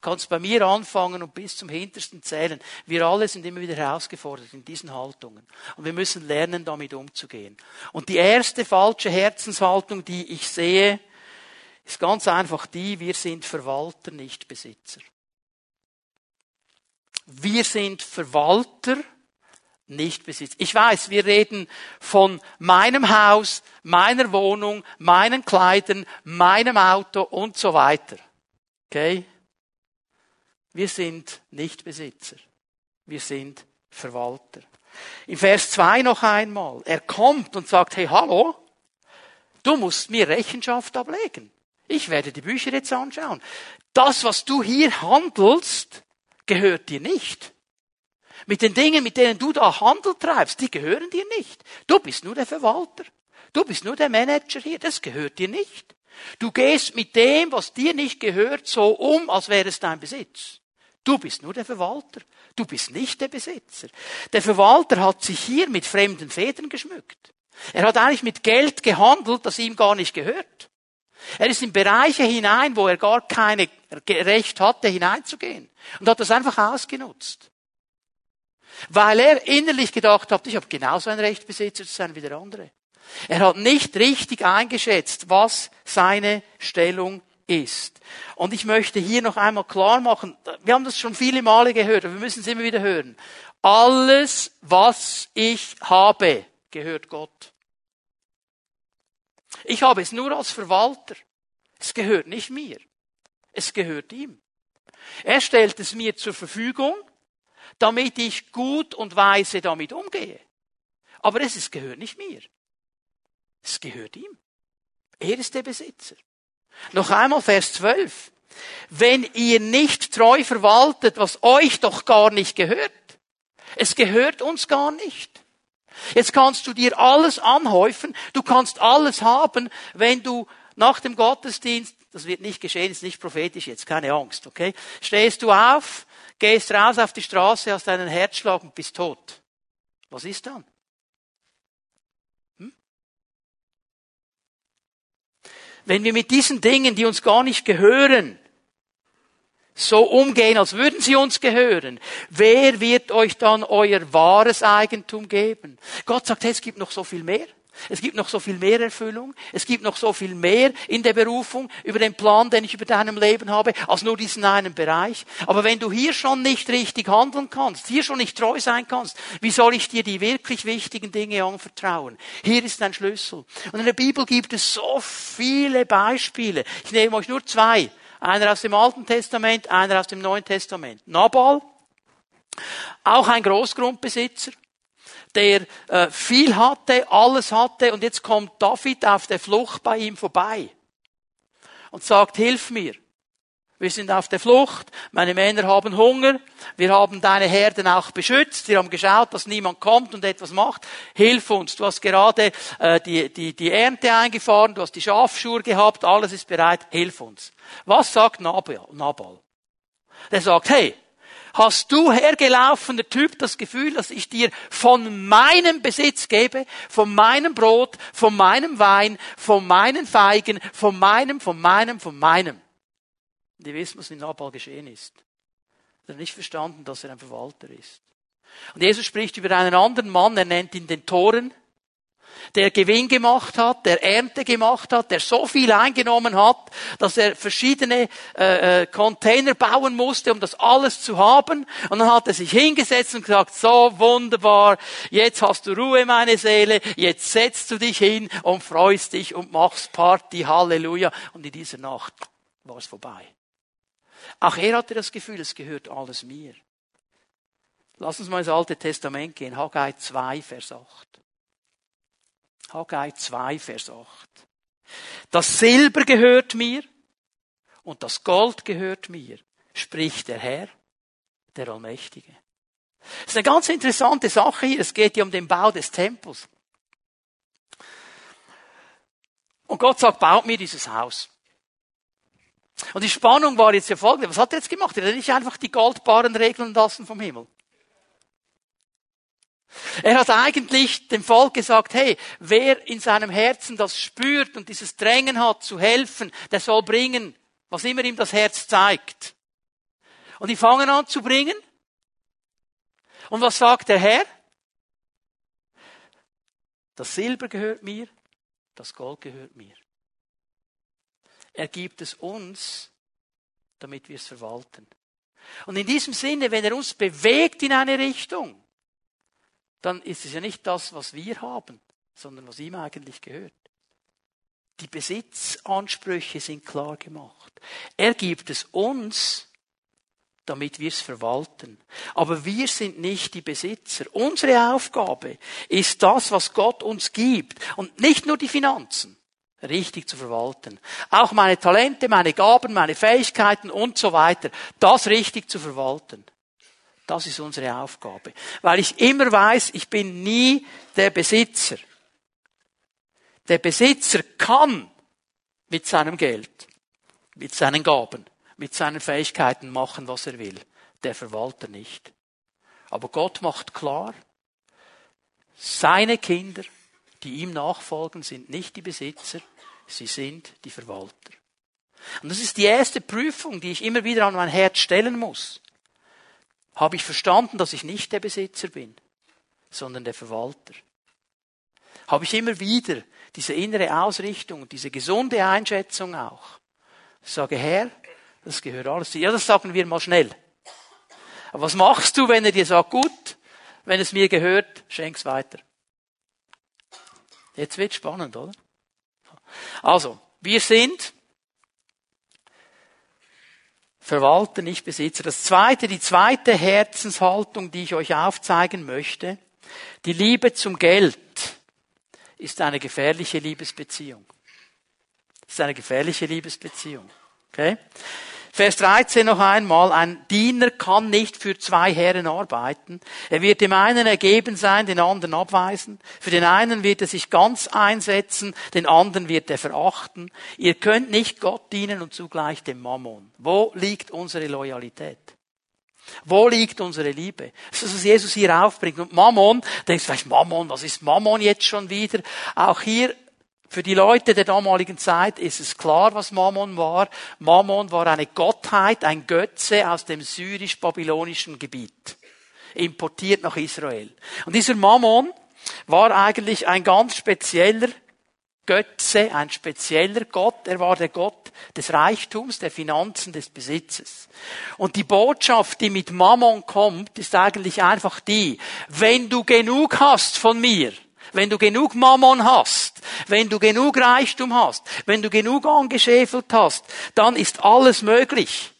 Speaker 2: Du kannst bei mir anfangen und bis zum Hintersten zählen. Wir alle sind immer wieder herausgefordert in diesen Haltungen. Und wir müssen lernen, damit umzugehen. Und die erste falsche Herzenshaltung, die ich sehe, ist ganz einfach die, wir sind Verwalter, nicht Besitzer. Wir sind Verwalter, nicht Besitzer. Ich weiß, wir reden von meinem Haus, meiner Wohnung, meinen Kleidern, meinem Auto und so weiter. Okay? Wir sind nicht Besitzer. Wir sind Verwalter. In Vers 2 noch einmal. Er kommt und sagt, hey, hallo, du musst mir Rechenschaft ablegen. Ich werde die Bücher jetzt anschauen. Das, was du hier handelst, gehört dir nicht. Mit den Dingen, mit denen du da Handel treibst, die gehören dir nicht. Du bist nur der Verwalter. Du bist nur der Manager hier. Das gehört dir nicht. Du gehst mit dem, was dir nicht gehört, so um, als wäre es dein Besitz. Du bist nur der Verwalter. Du bist nicht der Besitzer. Der Verwalter hat sich hier mit fremden Federn geschmückt. Er hat eigentlich mit Geld gehandelt, das ihm gar nicht gehört. Er ist in Bereiche hinein, wo er gar keine Recht hatte, hineinzugehen. Und hat das einfach ausgenutzt. Weil er innerlich gedacht hat, ich habe genauso ein Recht, Besitzer zu sein wie der andere. Er hat nicht richtig eingeschätzt, was seine Stellung ist. Und ich möchte hier noch einmal klar machen, wir haben das schon viele Male gehört, aber wir müssen es immer wieder hören. Alles, was ich habe, gehört Gott. Ich habe es nur als Verwalter. Es gehört nicht mir. Es gehört ihm. Er stellt es mir zur Verfügung, damit ich gut und weise damit umgehe. Aber es, es gehört nicht mir. Es gehört ihm. Er ist der Besitzer. Noch einmal Vers 12. Wenn ihr nicht treu verwaltet, was euch doch gar nicht gehört. Es gehört uns gar nicht. Jetzt kannst du dir alles anhäufen, du kannst alles haben, wenn du nach dem Gottesdienst, das wird nicht geschehen, ist nicht prophetisch jetzt, keine Angst, okay? Stehst du auf, gehst raus auf die Straße, hast einen Herzschlag und bist tot. Was ist dann? Hm? Wenn wir mit diesen Dingen, die uns gar nicht gehören, so umgehen, als würden sie uns gehören, wer wird euch dann euer wahres Eigentum geben? Gott sagt, hey, es gibt noch so viel mehr. Es gibt noch so viel mehr Erfüllung. Es gibt noch so viel mehr in der Berufung über den Plan, den ich über deinem Leben habe, als nur diesen einen Bereich. Aber wenn du hier schon nicht richtig handeln kannst, hier schon nicht treu sein kannst, wie soll ich dir die wirklich wichtigen Dinge anvertrauen? Hier ist ein Schlüssel. Und in der Bibel gibt es so viele Beispiele. Ich nehme euch nur zwei. Einer aus dem Alten Testament, einer aus dem Neuen Testament. Nabal, auch ein Großgrundbesitzer, der äh, viel hatte, alles hatte, und jetzt kommt David auf der Flucht bei ihm vorbei und sagt, hilf mir. Wir sind auf der Flucht, meine Männer haben Hunger, wir haben deine Herden auch beschützt, wir haben geschaut, dass niemand kommt und etwas macht. Hilf uns, du hast gerade äh, die, die, die Ernte eingefahren, du hast die Schafschur gehabt, alles ist bereit, hilf uns. Was sagt Nabal? Der sagt, hey, hast du hergelaufener Typ das Gefühl, dass ich dir von meinem Besitz gebe, von meinem Brot, von meinem Wein, von meinen Feigen, von meinem, von meinem, von meinem. Und ihr wisst, was in Nabal geschehen ist. Er hat nicht verstanden, dass er ein Verwalter ist. Und Jesus spricht über einen anderen Mann, er nennt ihn den Toren, der Gewinn gemacht hat, der Ernte gemacht hat, der so viel eingenommen hat, dass er verschiedene äh, äh, Container bauen musste, um das alles zu haben. Und dann hat er sich hingesetzt und gesagt, so wunderbar, jetzt hast du Ruhe, meine Seele, jetzt setzt du dich hin und freust dich und machst Party, Halleluja. Und in dieser Nacht war es vorbei. Auch er hatte das Gefühl, es gehört alles mir. Lass uns mal ins Alte Testament gehen, Haggai 2, Vers 8. Haggai 2, Vers 8. Das Silber gehört mir und das Gold gehört mir, spricht der Herr, der Allmächtige. Das ist eine ganz interessante Sache hier. Es geht ja um den Bau des Tempels. Und Gott sagt, baut mir dieses Haus. Und die Spannung war jetzt ja folgende. Was hat er jetzt gemacht? Er hat nicht einfach die Goldbarren regeln lassen vom Himmel. Er hat eigentlich dem Volk gesagt, hey, wer in seinem Herzen das spürt und dieses Drängen hat zu helfen, der soll bringen, was immer ihm das Herz zeigt. Und die fangen an zu bringen. Und was sagt der Herr? Das Silber gehört mir, das Gold gehört mir. Er gibt es uns, damit wir es verwalten. Und in diesem Sinne, wenn er uns bewegt in eine Richtung, dann ist es ja nicht das, was wir haben, sondern was ihm eigentlich gehört. Die Besitzansprüche sind klar gemacht. Er gibt es uns, damit wir es verwalten. Aber wir sind nicht die Besitzer. Unsere Aufgabe ist das, was Gott uns gibt. Und nicht nur die Finanzen richtig zu verwalten. Auch meine Talente, meine Gaben, meine Fähigkeiten und so weiter. Das richtig zu verwalten. Das ist unsere Aufgabe. Weil ich immer weiß, ich bin nie der Besitzer. Der Besitzer kann mit seinem Geld, mit seinen Gaben, mit seinen Fähigkeiten machen, was er will. Der Verwalter nicht. Aber Gott macht klar, seine Kinder, die ihm nachfolgen, sind nicht die Besitzer, sie sind die Verwalter. Und das ist die erste Prüfung, die ich immer wieder an mein Herz stellen muss. Habe ich verstanden, dass ich nicht der Besitzer bin, sondern der Verwalter? Habe ich immer wieder diese innere Ausrichtung, diese gesunde Einschätzung auch? Ich sage, Herr, das gehört alles dir. Ja, das sagen wir mal schnell. Aber was machst du, wenn er dir sagt, gut, wenn es mir gehört, schenk's weiter? Jetzt wird spannend, oder? Also, wir sind Verwalter, nicht Besitzer. Das zweite, die zweite Herzenshaltung, die ich euch aufzeigen möchte, die Liebe zum Geld ist eine gefährliche Liebesbeziehung. ist eine gefährliche Liebesbeziehung. Okay? Vers 13 noch einmal. Ein Diener kann nicht für zwei Herren arbeiten. Er wird dem einen ergeben sein, den anderen abweisen. Für den einen wird er sich ganz einsetzen, den anderen wird er verachten. Ihr könnt nicht Gott dienen und zugleich dem Mammon. Wo liegt unsere Loyalität? Wo liegt unsere Liebe? Das ist, was Jesus hier aufbringt. Und Mammon, denkst du vielleicht, Mammon, was ist Mammon jetzt schon wieder? Auch hier für die Leute der damaligen Zeit ist es klar, was Mammon war. Mammon war eine Gottheit, ein Götze aus dem syrisch-babylonischen Gebiet, importiert nach Israel. Und dieser Mammon war eigentlich ein ganz spezieller Götze, ein spezieller Gott. Er war der Gott des Reichtums, der Finanzen, des Besitzes. Und die Botschaft, die mit Mammon kommt, ist eigentlich einfach die, wenn du genug hast von mir, wenn du genug Mammon hast, wenn du genug Reichtum hast, wenn du genug angeschäfelt hast, dann ist alles möglich.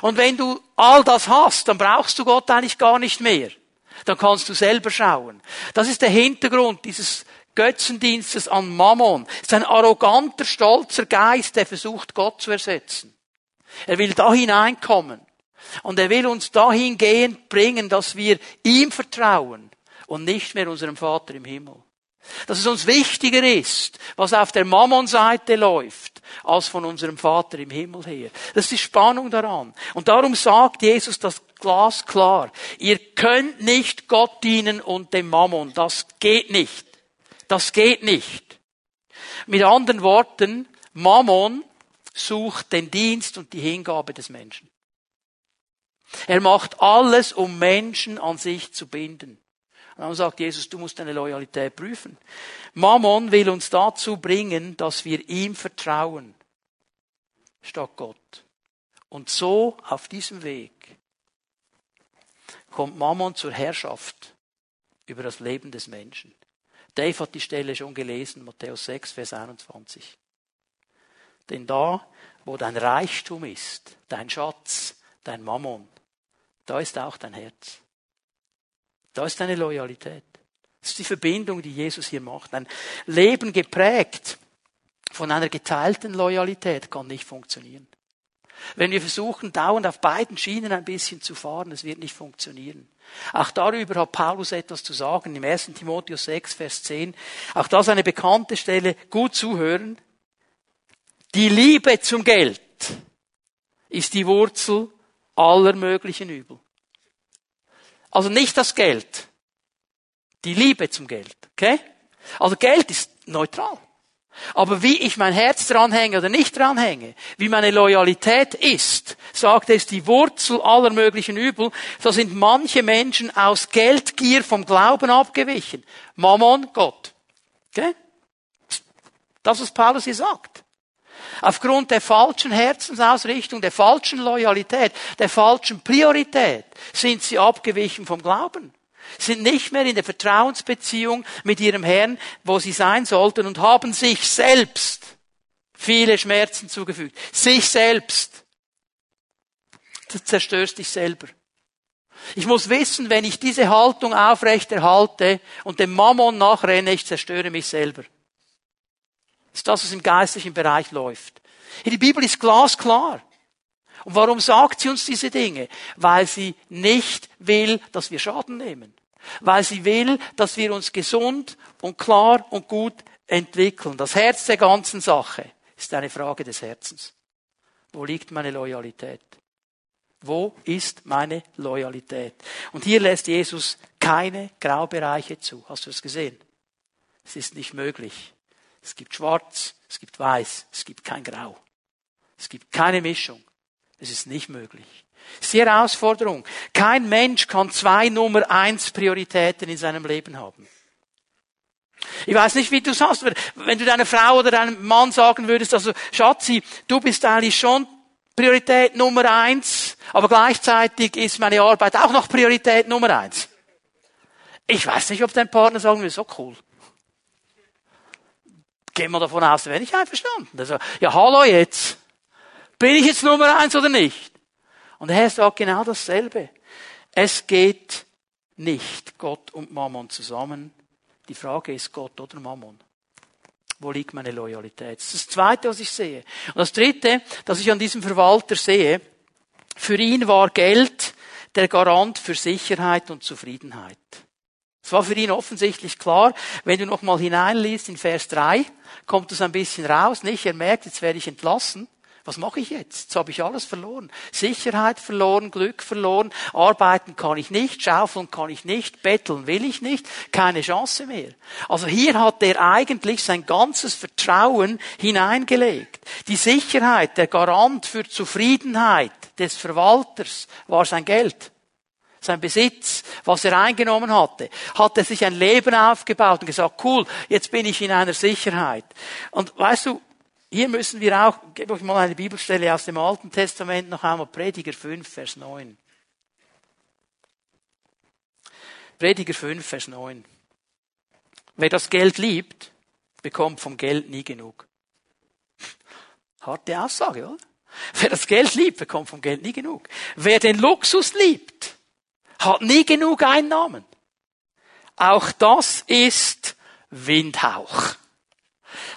Speaker 2: Und wenn du all das hast, dann brauchst du Gott eigentlich gar nicht mehr. Dann kannst du selber schauen. Das ist der Hintergrund dieses Götzendienstes an Mammon. Es ist ein arroganter, stolzer Geist, der versucht, Gott zu ersetzen. Er will da hineinkommen. Und er will uns dahingehend bringen, dass wir ihm vertrauen und nicht mehr unserem Vater im Himmel. Dass es uns wichtiger ist, was auf der Mammon-Seite läuft, als von unserem Vater im Himmel her. Das ist die Spannung daran. Und darum sagt Jesus das glasklar. Ihr könnt nicht Gott dienen und dem Mammon. Das geht nicht. Das geht nicht. Mit anderen Worten, Mammon sucht den Dienst und die Hingabe des Menschen. Er macht alles, um Menschen an sich zu binden. Und dann sagt Jesus, du musst deine Loyalität prüfen. Mammon will uns dazu bringen, dass wir ihm vertrauen, statt Gott. Und so auf diesem Weg kommt Mammon zur Herrschaft über das Leben des Menschen. Dave hat die Stelle schon gelesen, Matthäus 6, Vers 21. Denn da, wo dein Reichtum ist, dein Schatz, dein Mammon, da ist auch dein Herz. Da ist deine Loyalität. Das ist die Verbindung, die Jesus hier macht. Ein Leben geprägt von einer geteilten Loyalität kann nicht funktionieren. Wenn wir versuchen, dauernd auf beiden Schienen ein bisschen zu fahren, es wird nicht funktionieren. Auch darüber hat Paulus etwas zu sagen im 1. Timotheus 6, Vers 10. Auch das eine bekannte Stelle. Gut zuhören. Die Liebe zum Geld ist die Wurzel aller möglichen Übel. Also nicht das Geld. Die Liebe zum Geld. Okay? Also Geld ist neutral. Aber wie ich mein Herz dranhänge oder nicht dranhänge, wie meine Loyalität ist, sagt es die Wurzel aller möglichen Übel, so sind manche Menschen aus Geldgier vom Glauben abgewichen. Mammon, Gott. Okay? Das, was Paulus hier sagt. Aufgrund der falschen Herzensausrichtung, der falschen Loyalität, der falschen Priorität sind sie abgewichen vom Glauben sind nicht mehr in der Vertrauensbeziehung mit ihrem Herrn, wo sie sein sollten und haben sich selbst viele Schmerzen zugefügt. Sich selbst. Du zerstörst dich selber. Ich muss wissen, wenn ich diese Haltung aufrechterhalte und dem Mammon nachrenne, ich zerstöre mich selber. Ist das, was im geistlichen Bereich läuft. Die Bibel ist glasklar. Und warum sagt sie uns diese Dinge? Weil sie nicht will, dass wir Schaden nehmen. Weil sie will, dass wir uns gesund und klar und gut entwickeln. Das Herz der ganzen Sache ist eine Frage des Herzens. Wo liegt meine Loyalität? Wo ist meine Loyalität? Und hier lässt Jesus keine Graubereiche zu. Hast du es gesehen? Es ist nicht möglich. Es gibt schwarz, es gibt weiß, es gibt kein Grau. Es gibt keine Mischung. Es ist nicht möglich. Das ist die Herausforderung. Kein Mensch kann zwei Nummer eins Prioritäten in seinem Leben haben. Ich weiß nicht, wie du sagst, wenn du deiner Frau oder deinem Mann sagen würdest, also Schatzi, du bist eigentlich schon Priorität Nummer eins, aber gleichzeitig ist meine Arbeit auch noch Priorität Nummer eins. Ich weiß nicht, ob dein Partner sagen will, so cool. Gehen wir davon aus, wäre ich einverstanden. Also, ja, hallo jetzt. Bin ich jetzt Nummer eins oder nicht? Und der Herr sagt genau dasselbe. Es geht nicht Gott und Mammon zusammen. Die Frage ist Gott oder Mammon. Wo liegt meine Loyalität? Das ist das Zweite, was ich sehe. Und das Dritte, das ich an diesem Verwalter sehe, für ihn war Geld der Garant für Sicherheit und Zufriedenheit. Es war für ihn offensichtlich klar, wenn du nochmal hineinliest in Vers 3, kommt es ein bisschen raus, nicht? Er merkt, jetzt werde ich entlassen. Was mache ich jetzt? Jetzt habe ich alles verloren. Sicherheit verloren, Glück verloren, arbeiten kann ich nicht, schaufeln kann ich nicht, betteln will ich nicht, keine Chance mehr. Also hier hat er eigentlich sein ganzes Vertrauen hineingelegt. Die Sicherheit, der Garant für Zufriedenheit des Verwalters war sein Geld sein Besitz, was er eingenommen hatte, hat er sich ein Leben aufgebaut und gesagt, cool, jetzt bin ich in einer Sicherheit. Und weißt du, hier müssen wir auch, gebe euch mal eine Bibelstelle aus dem Alten Testament noch einmal, Prediger 5, Vers 9. Prediger 5, Vers 9. Wer das Geld liebt, bekommt vom Geld nie genug. Harte Aussage, oder? Wer das Geld liebt, bekommt vom Geld nie genug. Wer den Luxus liebt, hat nie genug Einnahmen. Auch das ist Windhauch.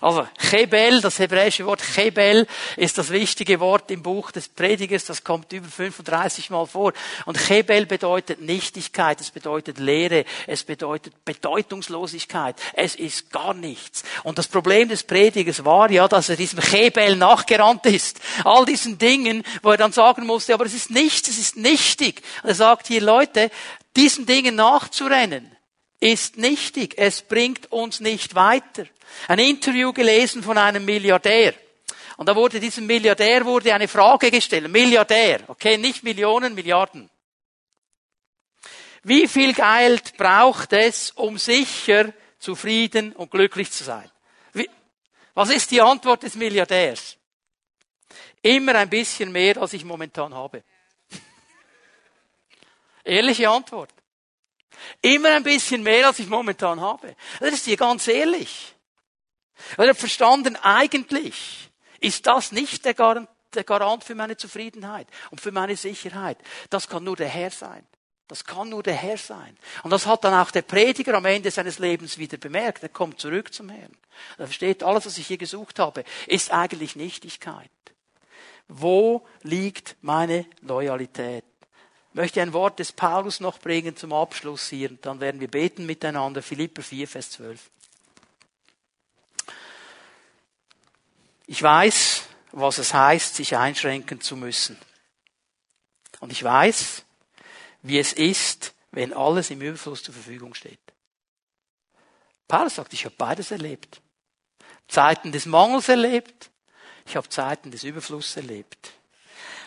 Speaker 2: Also Chebel, das hebräische Wort Chebel, ist das wichtige Wort im Buch des Predigers, das kommt über 35 Mal vor. Und Chebel bedeutet Nichtigkeit, es bedeutet Leere, es bedeutet Bedeutungslosigkeit, es ist gar nichts. Und das Problem des Predigers war ja, dass er diesem Chebel nachgerannt ist. All diesen Dingen, wo er dann sagen musste, aber es ist nichts, es ist nichtig. Und er sagt hier, Leute, diesen Dingen nachzurennen, ist nichtig. Es bringt uns nicht weiter. Ein Interview gelesen von einem Milliardär. Und da wurde diesem Milliardär wurde eine Frage gestellt. Milliardär, okay, nicht Millionen, Milliarden. Wie viel Geld braucht es, um sicher, zufrieden und glücklich zu sein? Wie, was ist die Antwort des Milliardärs? Immer ein bisschen mehr, als ich momentan habe. Ehrliche Antwort. Immer ein bisschen mehr, als ich momentan habe. Das ist hier ganz ehrlich. Er hat verstanden, eigentlich ist das nicht der Garant, der Garant für meine Zufriedenheit und für meine Sicherheit. Das kann nur der Herr sein. Das kann nur der Herr sein. Und das hat dann auch der Prediger am Ende seines Lebens wieder bemerkt. Er kommt zurück zum Herrn. Er versteht, alles, was ich hier gesucht habe, ist eigentlich Nichtigkeit. Wo liegt meine Loyalität? Möchte ein Wort des Paulus noch bringen zum Abschluss hier. Und dann werden wir beten miteinander. Philipper 4, Vers 12. Ich weiß, was es heißt, sich einschränken zu müssen. Und ich weiß, wie es ist, wenn alles im Überfluss zur Verfügung steht. Paulus sagt, ich habe beides erlebt. Zeiten des Mangels erlebt, ich habe Zeiten des Überflusses erlebt.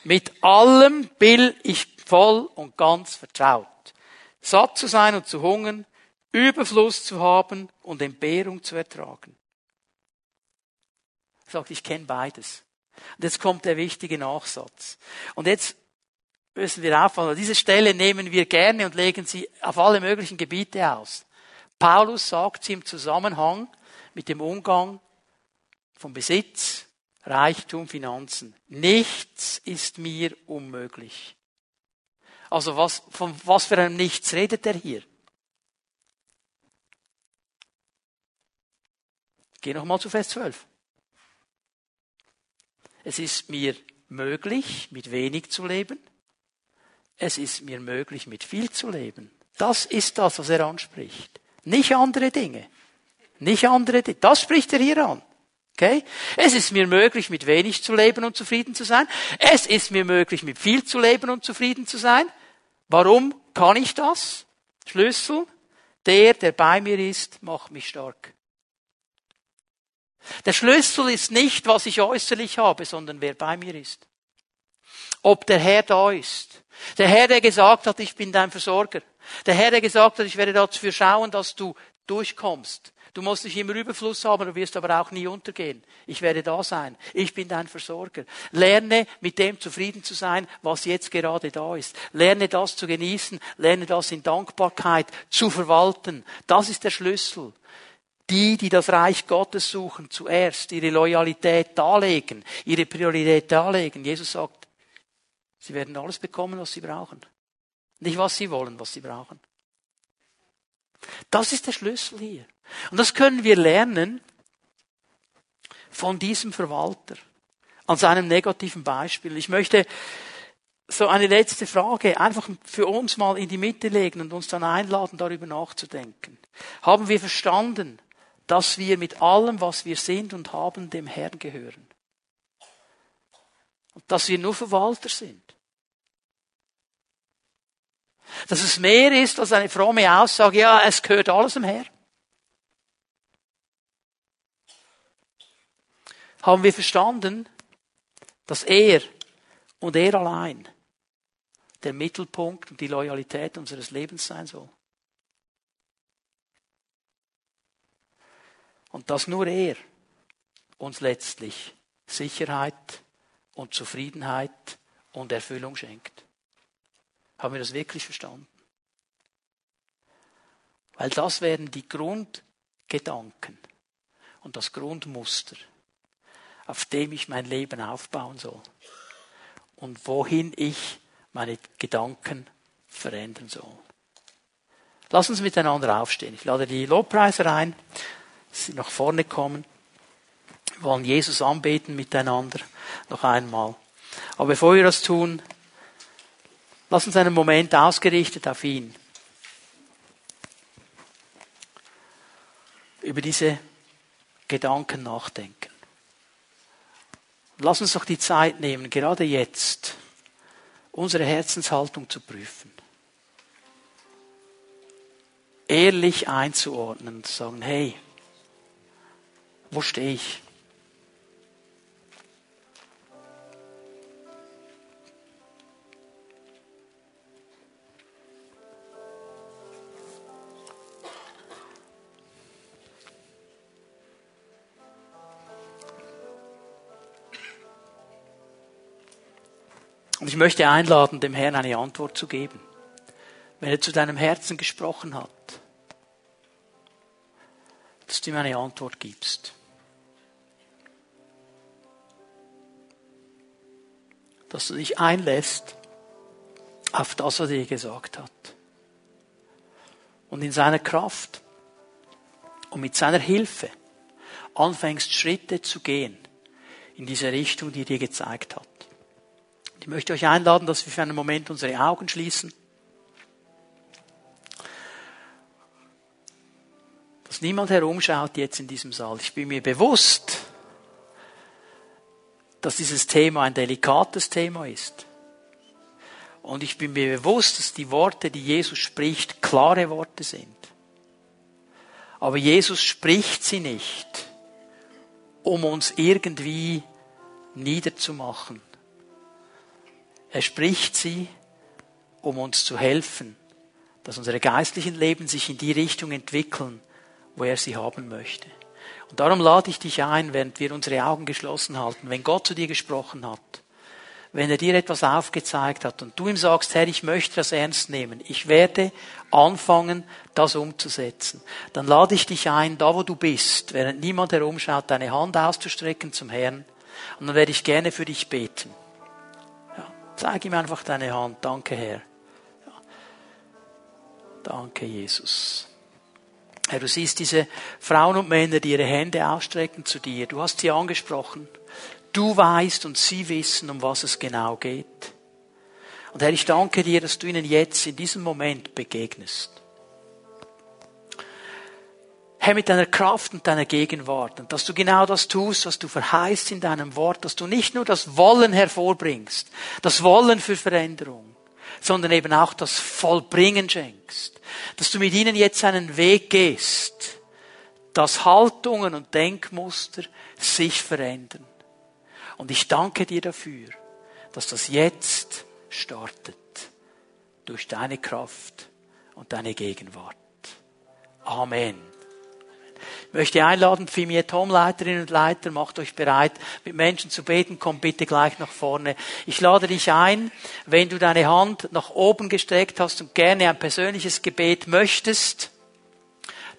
Speaker 2: Mit allem bin ich voll und ganz vertraut. Satt zu sein und zu hungern, Überfluss zu haben und Entbehrung zu ertragen. Er sagt, ich kenne beides. Und jetzt kommt der wichtige Nachsatz. Und jetzt müssen wir aufpassen. Diese Stelle nehmen wir gerne und legen sie auf alle möglichen Gebiete aus. Paulus sagt sie im Zusammenhang mit dem Umgang von Besitz, Reichtum, Finanzen. Nichts ist mir unmöglich. Also was, von was für einem Nichts redet er hier? Geh nochmal zu Vers 12. Es ist mir möglich, mit wenig zu leben. Es ist mir möglich, mit viel zu leben. Das ist das, was er anspricht. Nicht andere Dinge. Nicht andere Dinge. Das spricht er hier an. Okay? Es ist mir möglich, mit wenig zu leben und zufrieden zu sein. Es ist mir möglich, mit viel zu leben und zufrieden zu sein. Warum kann ich das? Schlüssel. Der, der bei mir ist, macht mich stark. Der Schlüssel ist nicht, was ich äußerlich habe, sondern wer bei mir ist. Ob der Herr da ist. Der Herr, der gesagt hat, ich bin dein Versorger. Der Herr, der gesagt hat, ich werde dafür schauen, dass du durchkommst. Du musst nicht immer Überfluss haben, du wirst aber auch nie untergehen. Ich werde da sein. Ich bin dein Versorger. Lerne mit dem zufrieden zu sein, was jetzt gerade da ist. Lerne das zu genießen. Lerne das in Dankbarkeit zu verwalten. Das ist der Schlüssel. Die, die das Reich Gottes suchen, zuerst ihre Loyalität darlegen, ihre Priorität darlegen. Jesus sagt, sie werden alles bekommen, was sie brauchen. Nicht was sie wollen, was sie brauchen. Das ist der Schlüssel hier. Und das können wir lernen von diesem Verwalter. An seinem negativen Beispiel. Ich möchte so eine letzte Frage einfach für uns mal in die Mitte legen und uns dann einladen, darüber nachzudenken. Haben wir verstanden, dass wir mit allem, was wir sind und haben, dem Herrn gehören? Und dass wir nur Verwalter sind? Dass es mehr ist als eine fromme Aussage, ja, es gehört alles dem Herrn. Haben wir verstanden, dass er und er allein der Mittelpunkt und die Loyalität unseres Lebens sein soll. Und dass nur er uns letztlich Sicherheit und Zufriedenheit und Erfüllung schenkt. Haben wir das wirklich verstanden? Weil das wären die Grundgedanken und das Grundmuster auf dem ich mein Leben aufbauen soll und wohin ich meine Gedanken verändern soll. Lass uns miteinander aufstehen. Ich lade die Lobpreiser ein, dass sie nach vorne kommen. Wir wollen Jesus anbeten miteinander noch einmal. Aber bevor wir das tun, lass uns einen Moment ausgerichtet auf ihn. Über diese Gedanken nachdenken. Lass uns doch die Zeit nehmen, gerade jetzt, unsere Herzenshaltung zu prüfen. Ehrlich einzuordnen und zu sagen, hey, wo stehe ich? Und ich möchte einladen, dem Herrn eine Antwort zu geben. Wenn er zu deinem Herzen gesprochen hat, dass du ihm eine Antwort gibst. Dass du dich einlässt auf das, was er dir gesagt hat. Und in seiner Kraft und mit seiner Hilfe anfängst Schritte zu gehen in diese Richtung, die er dir gezeigt hat. Ich möchte euch einladen, dass wir für einen Moment unsere Augen schließen. Dass niemand herumschaut jetzt in diesem Saal. Ich bin mir bewusst, dass dieses Thema ein delikates Thema ist. Und ich bin mir bewusst, dass die Worte, die Jesus spricht, klare Worte sind. Aber Jesus spricht sie nicht, um uns irgendwie niederzumachen. Er spricht sie, um uns zu helfen, dass unsere geistlichen Leben sich in die Richtung entwickeln, wo er sie haben möchte. Und darum lade ich dich ein, während wir unsere Augen geschlossen halten, wenn Gott zu dir gesprochen hat, wenn er dir etwas aufgezeigt hat und du ihm sagst, Herr, ich möchte das ernst nehmen, ich werde anfangen, das umzusetzen, dann lade ich dich ein, da wo du bist, während niemand herumschaut, deine Hand auszustrecken zum Herrn und dann werde ich gerne für dich beten. Zeig ihm einfach deine Hand. Danke, Herr. Ja. Danke, Jesus. Herr, du siehst diese Frauen und Männer, die ihre Hände ausstrecken zu dir. Du hast sie angesprochen. Du weißt und sie wissen, um was es genau geht. Und Herr, ich danke dir, dass du ihnen jetzt in diesem Moment begegnest. Herr, mit deiner Kraft und deiner Gegenwart und dass du genau das tust, was du verheißt in deinem Wort, dass du nicht nur das Wollen hervorbringst, das Wollen für Veränderung, sondern eben auch das Vollbringen schenkst, dass du mit ihnen jetzt einen Weg gehst, dass Haltungen und Denkmuster sich verändern. Und ich danke dir dafür, dass das jetzt startet durch deine Kraft und deine Gegenwart. Amen. Ich möchte einladen, Fimier Tom, Leiterinnen und Leiter, macht euch bereit, mit Menschen zu beten, kommt bitte gleich nach vorne. Ich lade dich ein, wenn du deine Hand nach oben gestreckt hast und gerne ein persönliches Gebet möchtest,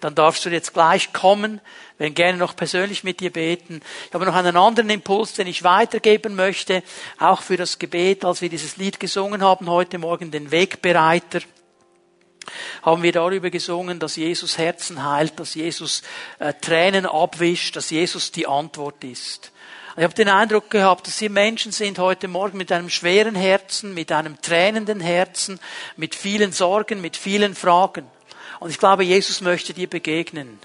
Speaker 2: dann darfst du jetzt gleich kommen. Werden gerne noch persönlich mit dir beten. Ich habe noch einen anderen Impuls, den ich weitergeben möchte, auch für das Gebet, als wir dieses Lied gesungen haben heute Morgen, den Wegbereiter haben wir darüber gesungen, dass Jesus Herzen heilt, dass Jesus äh, Tränen abwischt, dass Jesus die Antwort ist. Ich habe den Eindruck gehabt, dass hier Menschen sind heute Morgen mit einem schweren Herzen, mit einem tränenden Herzen, mit vielen Sorgen, mit vielen Fragen. Und ich glaube, Jesus möchte dir begegnen.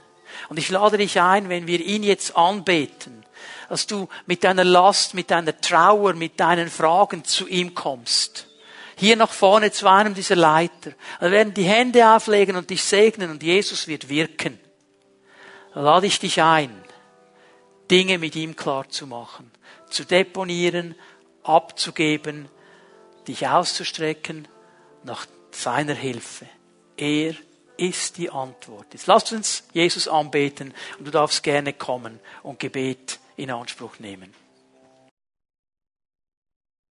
Speaker 2: Und ich lade dich ein, wenn wir ihn jetzt anbeten, dass du mit deiner Last, mit deiner Trauer, mit deinen Fragen zu ihm kommst. Hier nach vorne zu einem dieser Leiter. Wir werden die Hände auflegen und dich segnen und Jesus wird wirken. Da lade ich dich ein, Dinge mit ihm klar zu machen, zu deponieren, abzugeben, dich auszustrecken nach seiner Hilfe. Er ist die Antwort. Jetzt lasst uns Jesus anbeten und du darfst gerne kommen und Gebet in Anspruch nehmen.